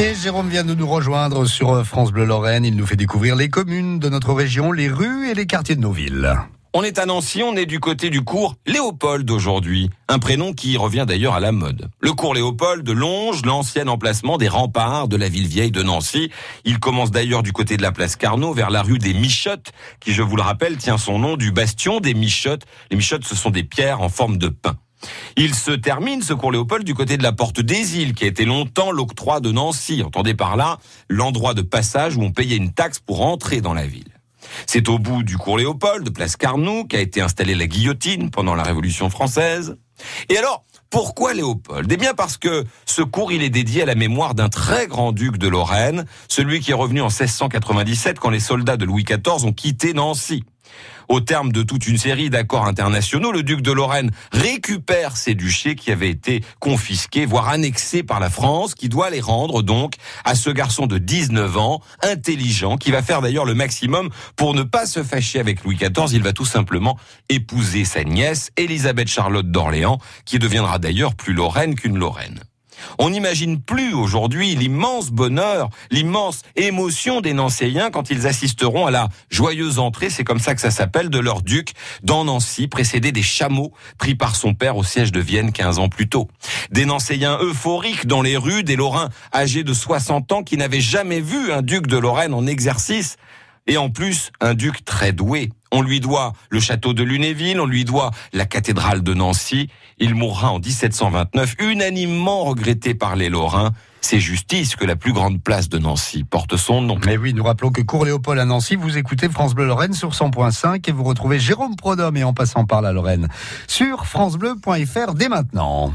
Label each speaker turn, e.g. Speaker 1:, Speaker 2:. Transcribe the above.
Speaker 1: Et Jérôme vient de nous rejoindre sur France Bleu Lorraine. Il nous fait découvrir les communes de notre région, les rues et les quartiers de nos villes.
Speaker 2: On est à Nancy, on est du côté du cours Léopold aujourd'hui, un prénom qui revient d'ailleurs à la mode. Le cours Léopold longe l'ancien emplacement des remparts de la ville vieille de Nancy. Il commence d'ailleurs du côté de la place Carnot vers la rue des Michottes, qui je vous le rappelle tient son nom du bastion des Michottes. Les Michottes ce sont des pierres en forme de pain. Il se termine, ce cours Léopold, du côté de la porte des îles, qui a été longtemps l'octroi de Nancy. Entendez par là l'endroit de passage où on payait une taxe pour entrer dans la ville. C'est au bout du cours Léopold, de place Carnot, qu'a été installée la guillotine pendant la Révolution française. Et alors, pourquoi Léopold? Eh bien parce que ce cours, il est dédié à la mémoire d'un très grand duc de Lorraine, celui qui est revenu en 1697 quand les soldats de Louis XIV ont quitté Nancy. Au terme de toute une série d'accords internationaux, le duc de Lorraine récupère ces duchés qui avaient été confisqués, voire annexés par la France, qui doit les rendre donc à ce garçon de 19 ans, intelligent, qui va faire d'ailleurs le maximum pour ne pas se fâcher avec Louis XIV. Il va tout simplement épouser sa nièce, Élisabeth Charlotte d'Orléans, qui deviendra d'ailleurs plus Lorraine qu'une Lorraine. On n'imagine plus aujourd'hui l'immense bonheur, l'immense émotion des Nancéiens quand ils assisteront à la joyeuse entrée, c'est comme ça que ça s'appelle, de leur duc dans Nancy, précédé des chameaux pris par son père au siège de Vienne 15 ans plus tôt. Des Nancéiens euphoriques dans les rues, des Lorrains âgés de 60 ans qui n'avaient jamais vu un duc de Lorraine en exercice et en plus un duc très doué. On lui doit le château de Lunéville, on lui doit la cathédrale de Nancy. Il mourra en 1729, unanimement regretté par les Lorrains. C'est justice que la plus grande place de Nancy porte son nom.
Speaker 1: Mais oui, nous rappelons que Cours Léopold à Nancy, vous écoutez France Bleu Lorraine sur 100.5 et vous retrouvez Jérôme Prodhomme et en passant par la Lorraine sur francebleu.fr dès maintenant.